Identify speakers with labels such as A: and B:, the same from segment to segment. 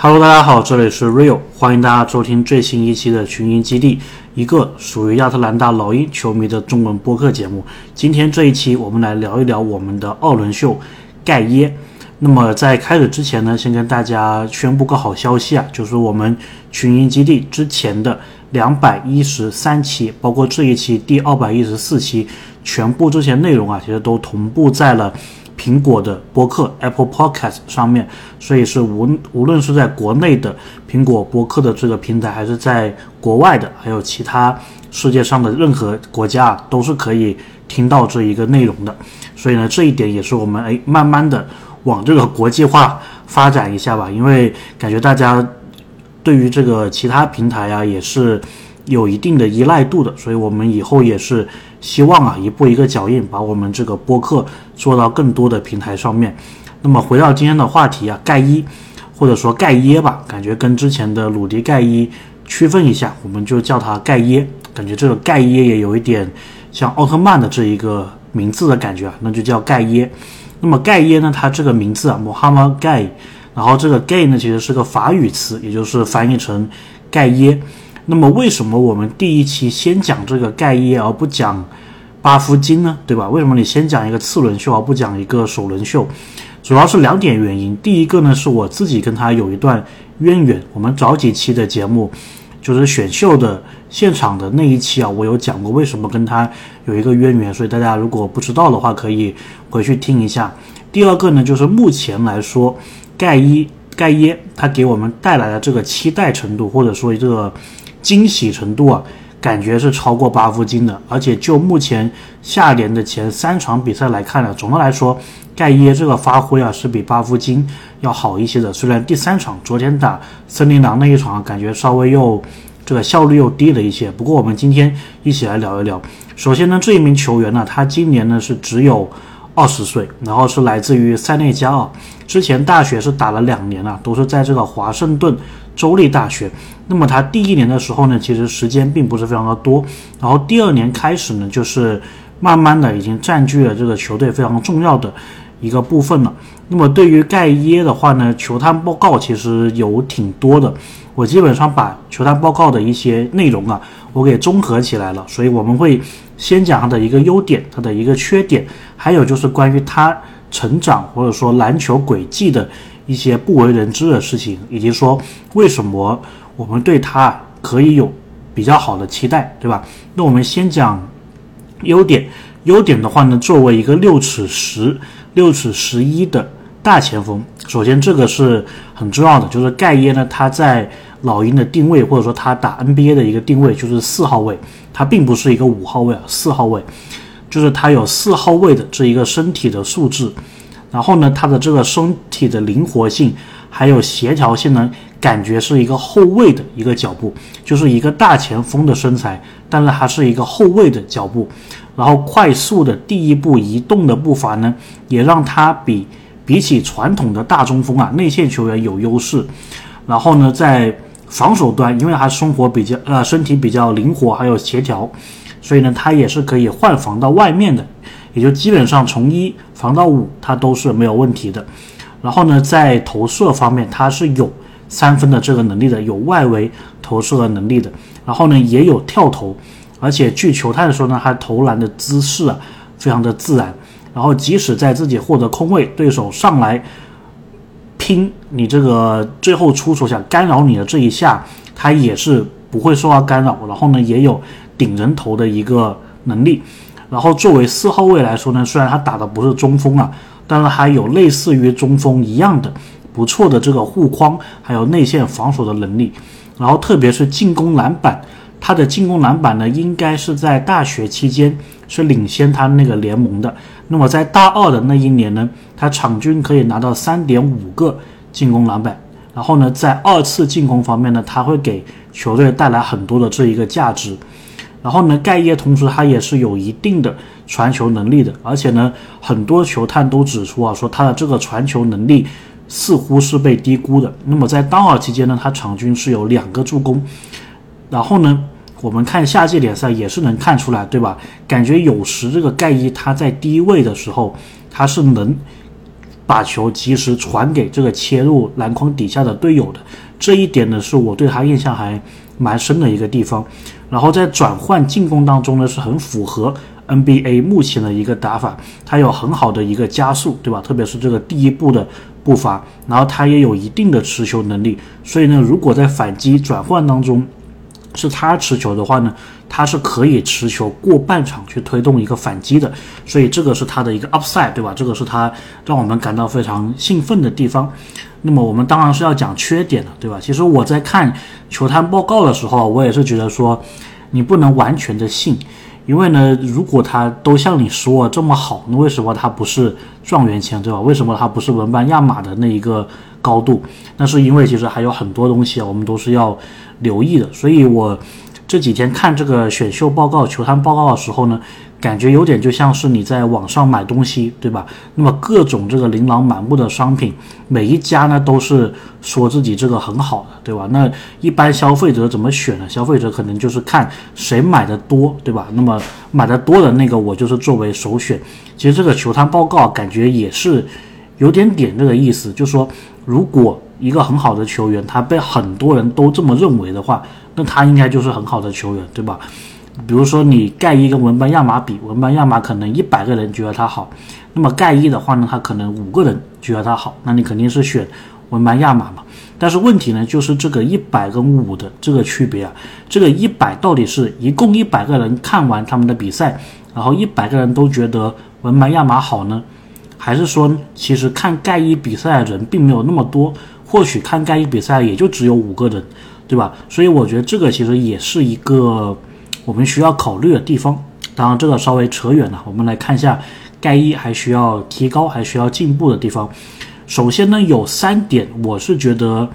A: Hello，大家好，这里是 Rio，欢迎大家收听最新一期的群英基地，一个属于亚特兰大老鹰球迷的中文播客节目。今天这一期，我们来聊一聊我们的二轮秀盖耶。那么在开始之前呢，先跟大家宣布个好消息啊，就是我们群英基地之前的两百一十三期，包括这一期第二百一十四期，全部这些内容啊，其实都同步在了。苹果的播客 Apple Podcast 上面，所以是无无论是在国内的苹果播客的这个平台，还是在国外的，还有其他世界上的任何国家，都是可以听到这一个内容的。所以呢，这一点也是我们哎慢慢的往这个国际化发展一下吧，因为感觉大家对于这个其他平台啊也是有一定的依赖度的，所以我们以后也是。希望啊，一步一个脚印，把我们这个播客做到更多的平台上面。那么回到今天的话题啊，盖伊或者说盖耶吧，感觉跟之前的鲁迪盖伊区分一下，我们就叫它盖耶。感觉这个盖耶也有一点像奥特曼的这一个名字的感觉啊，那就叫盖耶。那么盖耶呢，它这个名字啊，Mohammed Gay，然后这个 Gay 呢，其实是个法语词，也就是翻译成盖耶。那么为什么我们第一期先讲这个盖耶而不讲巴夫金呢？对吧？为什么你先讲一个次轮秀而不讲一个首轮秀？主要是两点原因。第一个呢，是我自己跟他有一段渊源。我们早几期的节目，就是选秀的现场的那一期啊，我有讲过为什么跟他有一个渊源。所以大家如果不知道的话，可以回去听一下。第二个呢，就是目前来说，盖伊盖耶他给我们带来的这个期待程度，或者说这个。惊喜程度啊，感觉是超过巴夫金的。而且就目前下联的前三场比赛来看呢，总的来说，盖耶这个发挥啊是比巴夫金要好一些的。虽然第三场昨天打森林狼那一场感觉稍微又这个效率又低了一些，不过我们今天一起来聊一聊。首先呢，这一名球员呢，他今年呢是只有二十岁，然后是来自于塞内加尔，之前大学是打了两年了，都是在这个华盛顿。州立大学，那么他第一年的时候呢，其实时间并不是非常的多，然后第二年开始呢，就是慢慢的已经占据了这个球队非常重要的一个部分了。那么对于盖耶的话呢，球探报告其实有挺多的，我基本上把球探报告的一些内容啊，我给综合起来了，所以我们会先讲他的一个优点，他的一个缺点，还有就是关于他成长或者说篮球轨迹的。一些不为人知的事情，以及说为什么我们对他可以有比较好的期待，对吧？那我们先讲优点。优点的话呢，作为一个六尺十、六尺十一的大前锋，首先这个是很重要的，就是盖耶呢，他在老鹰的定位，或者说他打 NBA 的一个定位就是四号位，他并不是一个五号位啊，四号位，就是他有四号位的这一个身体的素质。然后呢，他的这个身体的灵活性，还有协调性呢，感觉是一个后卫的一个脚步，就是一个大前锋的身材，但是还是一个后卫的脚步。然后快速的第一步移动的步伐呢，也让他比比起传统的大中锋啊，内线球员有优势。然后呢，在防守端，因为他生活比较呃身体比较灵活，还有协调，所以呢，他也是可以换防到外面的。也就基本上从一防到五，它都是没有问题的。然后呢，在投射方面，它是有三分的这个能力的，有外围投射的能力的。然后呢，也有跳投，而且据球探说呢，他投篮的姿势啊非常的自然。然后即使在自己获得空位，对手上来拼你这个最后出手想干扰你的这一下，他也是不会受到干扰。然后呢，也有顶人头的一个能力。然后作为四号位来说呢，虽然他打的不是中锋啊，但是还有类似于中锋一样的不错的这个护框，还有内线防守的能力。然后特别是进攻篮板，他的进攻篮板呢，应该是在大学期间是领先他那个联盟的。那么在大二的那一年呢，他场均可以拿到三点五个进攻篮板。然后呢，在二次进攻方面呢，他会给球队带来很多的这一个价值。然后呢，盖耶同时他也是有一定的传球能力的，而且呢，很多球探都指出啊，说他的这个传球能力似乎是被低估的。那么在当尔期间呢，他场均是有两个助攻。然后呢，我们看夏季联赛也是能看出来，对吧？感觉有时这个盖伊他在低位的时候，他是能把球及时传给这个切入篮筐底下的队友的。这一点呢，是我对他印象还蛮深的一个地方。然后在转换进攻当中呢，是很符合 NBA 目前的一个打法，他有很好的一个加速，对吧？特别是这个第一步的步伐，然后他也有一定的持球能力。所以呢，如果在反击转换当中是他持球的话呢，他是可以持球过半场去推动一个反击的。所以这个是他的一个 upside，对吧？这个是他让我们感到非常兴奋的地方。那么我们当然是要讲缺点的，对吧？其实我在看球探报告的时候，我也是觉得说，你不能完全的信，因为呢，如果他都像你说这么好，那为什么他不是状元签，对吧？为什么他不是文班亚马的那一个高度？那是因为其实还有很多东西啊，我们都是要留意的。所以我这几天看这个选秀报告、球探报告的时候呢。感觉有点就像是你在网上买东西，对吧？那么各种这个琳琅满目的商品，每一家呢都是说自己这个很好的，对吧？那一般消费者怎么选呢？消费者可能就是看谁买的多，对吧？那么买的多的那个我就是作为首选。其实这个球探报告感觉也是有点点这个意思，就说如果一个很好的球员他被很多人都这么认为的话，那他应该就是很好的球员，对吧？比如说你盖伊跟文班亚马比，文班亚马可能一百个人觉得他好，那么盖伊的话呢，他可能五个人觉得他好，那你肯定是选文班亚马嘛。但是问题呢，就是这个一百跟五的这个区别啊，这个一百到底是一共一百个人看完他们的比赛，然后一百个人都觉得文班亚马好呢，还是说其实看盖伊比赛的人并没有那么多，或许看盖伊比赛也就只有五个人，对吧？所以我觉得这个其实也是一个。我们需要考虑的地方，当然这个稍微扯远了。我们来看一下盖伊还需要提高、还需要进步的地方。首先呢，有三点，我是觉得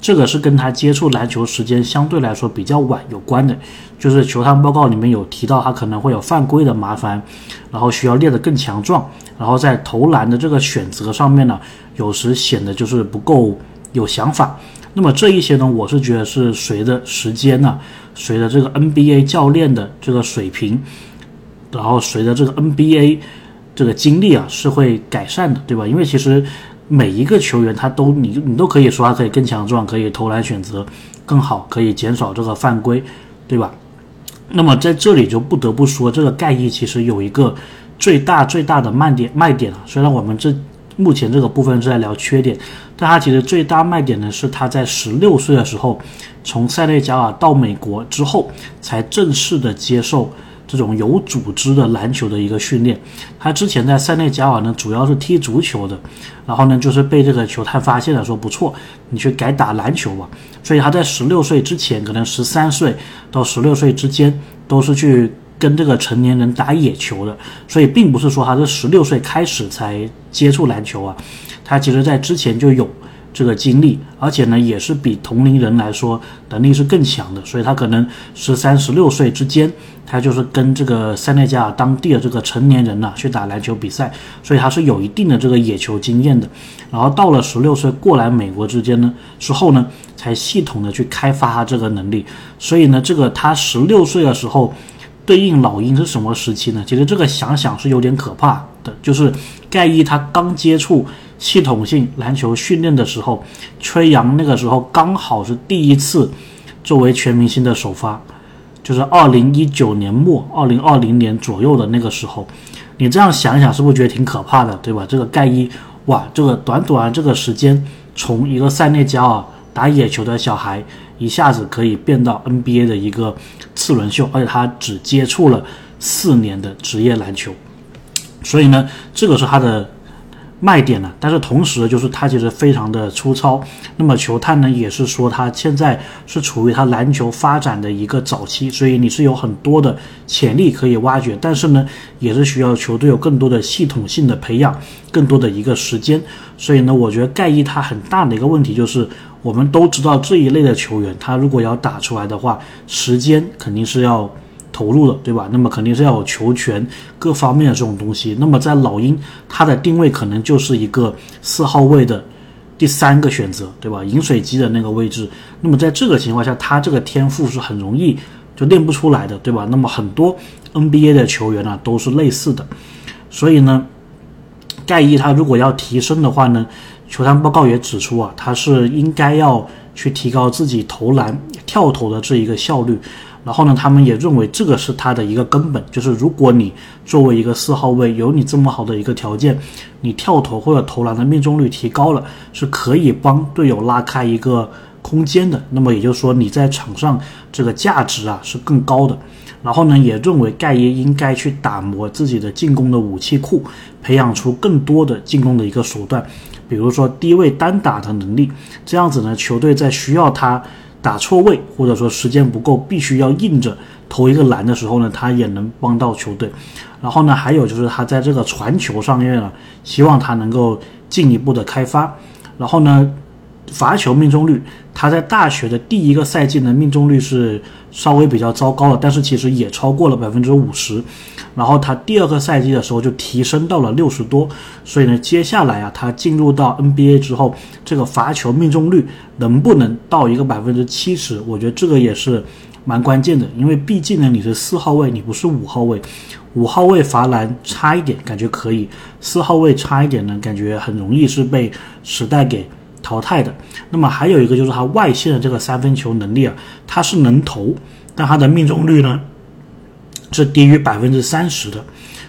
A: 这个是跟他接触篮球时间相对来说比较晚有关的。就是球探报告里面有提到，他可能会有犯规的麻烦，然后需要练得更强壮，然后在投篮的这个选择上面呢，有时显得就是不够有想法。那么这一些呢，我是觉得是随着时间呢。随着这个 NBA 教练的这个水平，然后随着这个 NBA 这个经历啊，是会改善的，对吧？因为其实每一个球员他都你你都可以说他可以更强壮，可以投篮选择更好，可以减少这个犯规，对吧？那么在这里就不得不说，这个盖伊其实有一个最大最大的卖点卖点啊。虽然我们这目前这个部分是在聊缺点，但他其实最大卖点呢是他在十六岁的时候。从塞内加尔到美国之后，才正式的接受这种有组织的篮球的一个训练。他之前在塞内加尔呢，主要是踢足球的，然后呢，就是被这个球探发现了，说不错，你去改打篮球吧。所以他在十六岁之前，可能十三岁到十六岁之间，都是去跟这个成年人打野球的。所以并不是说他是十六岁开始才接触篮球啊，他其实在之前就有。这个经历，而且呢，也是比同龄人来说能力是更强的，所以他可能十三、十六岁之间，他就是跟这个塞内加尔当地的这个成年人呢去打篮球比赛，所以他是有一定的这个野球经验的。然后到了十六岁过来美国之间呢之后呢，才系统的去开发他这个能力。所以呢，这个他十六岁的时候，对应老鹰是什么时期呢？其实这个想想是有点可怕的，就是盖伊他刚接触。系统性篮球训练的时候，崔杨那个时候刚好是第一次作为全明星的首发，就是二零一九年末、二零二零年左右的那个时候。你这样想想，是不是觉得挺可怕的，对吧？这个盖伊，哇，这个短短这个时间，从一个塞内加尔打野球的小孩，一下子可以变到 NBA 的一个次轮秀，而且他只接触了四年的职业篮球，所以呢，这个是他的。卖点呢？但是同时就是他其实非常的粗糙。那么球探呢也是说他现在是处于他篮球发展的一个早期，所以你是有很多的潜力可以挖掘，但是呢也是需要球队有更多的系统性的培养，更多的一个时间。所以呢，我觉得盖伊他很大的一个问题就是，我们都知道这一类的球员，他如果要打出来的话，时间肯定是要。投入的，对吧？那么肯定是要有球权各方面的这种东西。那么在老鹰，他的定位可能就是一个四号位的第三个选择，对吧？饮水机的那个位置。那么在这个情况下，他这个天赋是很容易就练不出来的，对吧？那么很多 NBA 的球员呢都是类似的。所以呢，盖伊他如果要提升的话呢，球探报告也指出啊，他是应该要去提高自己投篮、跳投的这一个效率。然后呢，他们也认为这个是他的一个根本，就是如果你作为一个四号位，有你这么好的一个条件，你跳投或者投篮的命中率提高了，是可以帮队友拉开一个空间的。那么也就是说，你在场上这个价值啊是更高的。然后呢，也认为盖伊应该去打磨自己的进攻的武器库，培养出更多的进攻的一个手段，比如说低位单打的能力。这样子呢，球队在需要他。打错位，或者说时间不够，必须要硬着投一个篮的时候呢，他也能帮到球队。然后呢，还有就是他在这个传球上面呢，希望他能够进一步的开发。然后呢。罚球命中率，他在大学的第一个赛季呢，命中率是稍微比较糟糕的，但是其实也超过了百分之五十。然后他第二个赛季的时候就提升到了六十多，所以呢，接下来啊，他进入到 NBA 之后，这个罚球命中率能不能到一个百分之七十？我觉得这个也是蛮关键的，因为毕竟呢，你是四号位，你不是五号位，五号位罚篮差一点感觉可以，四号位差一点呢，感觉很容易是被时代给。淘汰的，那么还有一个就是他外线的这个三分球能力啊，他是能投，但他的命中率呢是低于百分之三十的，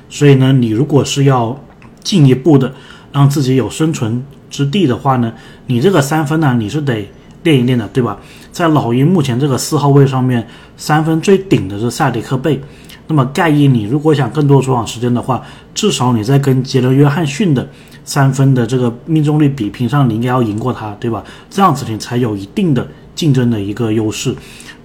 A: 所以呢，你如果是要进一步的让自己有生存之地的话呢，你这个三分呢你是得练一练的，对吧？在老鹰目前这个四号位上面，三分最顶的是塞迪克贝，那么盖伊，你如果想更多出场时间的话，至少你在跟杰伦约翰逊的。三分的这个命中率比拼上，你应该要赢过他，对吧？这样子你才有一定的竞争的一个优势。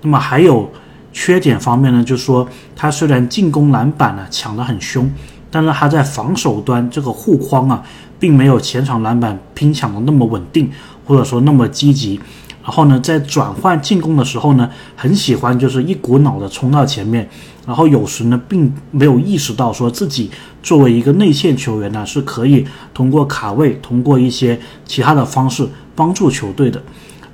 A: 那么还有缺点方面呢，就是说他虽然进攻篮板呢抢得很凶，但是他在防守端这个护框啊，并没有前场篮板拼抢的那么稳定，或者说那么积极。然后呢，在转换进攻的时候呢，很喜欢就是一股脑的冲到前面，然后有时呢，并没有意识到说自己作为一个内线球员呢，是可以通过卡位，通过一些其他的方式帮助球队的。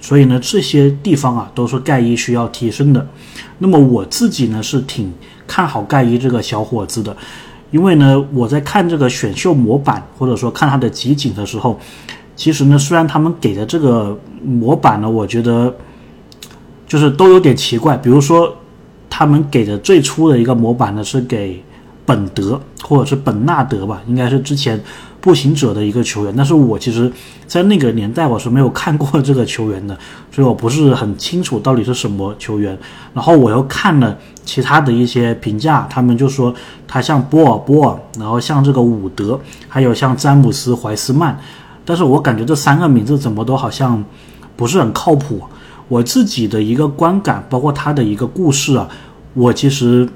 A: 所以呢，这些地方啊，都是盖伊需要提升的。那么我自己呢，是挺看好盖伊这个小伙子的，因为呢，我在看这个选秀模板或者说看他的集锦的时候。其实呢，虽然他们给的这个模板呢，我觉得就是都有点奇怪。比如说，他们给的最初的一个模板呢，是给本德或者是本纳德吧，应该是之前步行者的一个球员。但是我其实，在那个年代我是没有看过这个球员的，所以我不是很清楚到底是什么球员。然后我又看了其他的一些评价，他们就说他像波尔波尔，然后像这个伍德，还有像詹姆斯怀斯曼。但是我感觉这三个名字怎么都好像不是很靠谱。我自己的一个观感，包括他的一个故事啊，我其实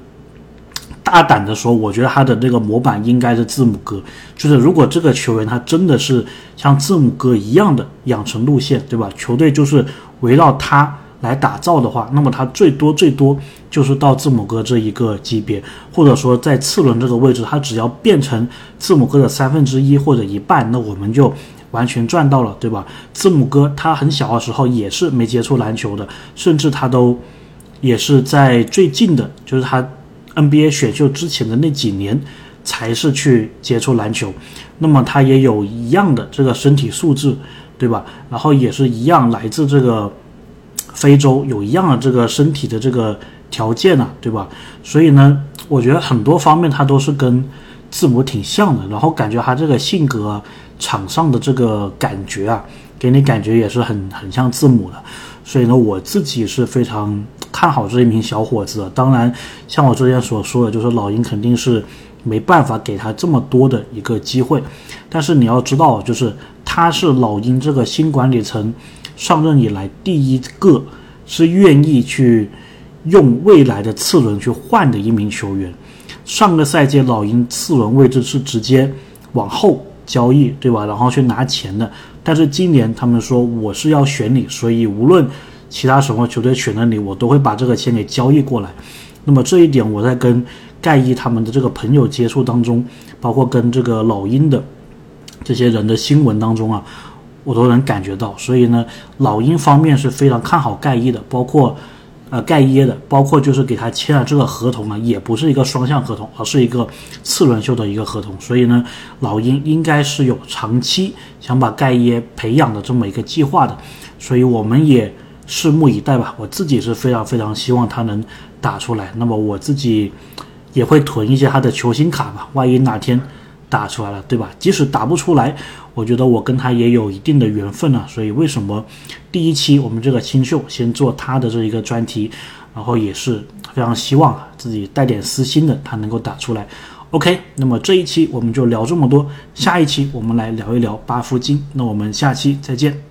A: 大胆的说，我觉得他的这个模板应该是字母哥。就是如果这个球员他真的是像字母哥一样的养成路线，对吧？球队就是围绕他来打造的话，那么他最多最多就是到字母哥这一个级别，或者说在次轮这个位置，他只要变成字母哥的三分之一或者一半，那我们就。完全赚到了，对吧？字母哥他很小的时候也是没接触篮球的，甚至他都也是在最近的，就是他 NBA 选秀之前的那几年才是去接触篮球。那么他也有一样的这个身体素质，对吧？然后也是一样来自这个非洲，有一样的这个身体的这个条件啊，对吧？所以呢，我觉得很多方面他都是跟字母挺像的，然后感觉他这个性格。场上的这个感觉啊，给你感觉也是很很像字母的，所以呢，我自己是非常看好这一名小伙子的。当然，像我之前所说的，就是老鹰肯定是没办法给他这么多的一个机会。但是你要知道，就是他是老鹰这个新管理层上任以来第一个是愿意去用未来的次轮去换的一名球员。上个赛季老鹰次轮位置是直接往后。交易对吧？然后去拿钱的，但是今年他们说我是要选你，所以无论其他什么球队选了你，我都会把这个钱给交易过来。那么这一点我在跟盖伊他们的这个朋友接触当中，包括跟这个老鹰的这些人的新闻当中啊，我都能感觉到。所以呢，老鹰方面是非常看好盖伊的，包括呃盖耶的，包括就是给他签了这个合同呢，也不是一个双向合同，而是一个次轮秀的一个合同。所以呢，老鹰应该是有长期想把盖耶培养的这么一个计划的，所以我们也拭目以待吧。我自己是非常非常希望他能打出来。那么我自己也会囤一些他的球星卡吧，万一哪天。打出来了，对吧？即使打不出来，我觉得我跟他也有一定的缘分了。所以为什么第一期我们这个新秀先做他的这一个专题，然后也是非常希望自己带点私心的，他能够打出来。OK，那么这一期我们就聊这么多，下一期我们来聊一聊八夫金。那我们下期再见。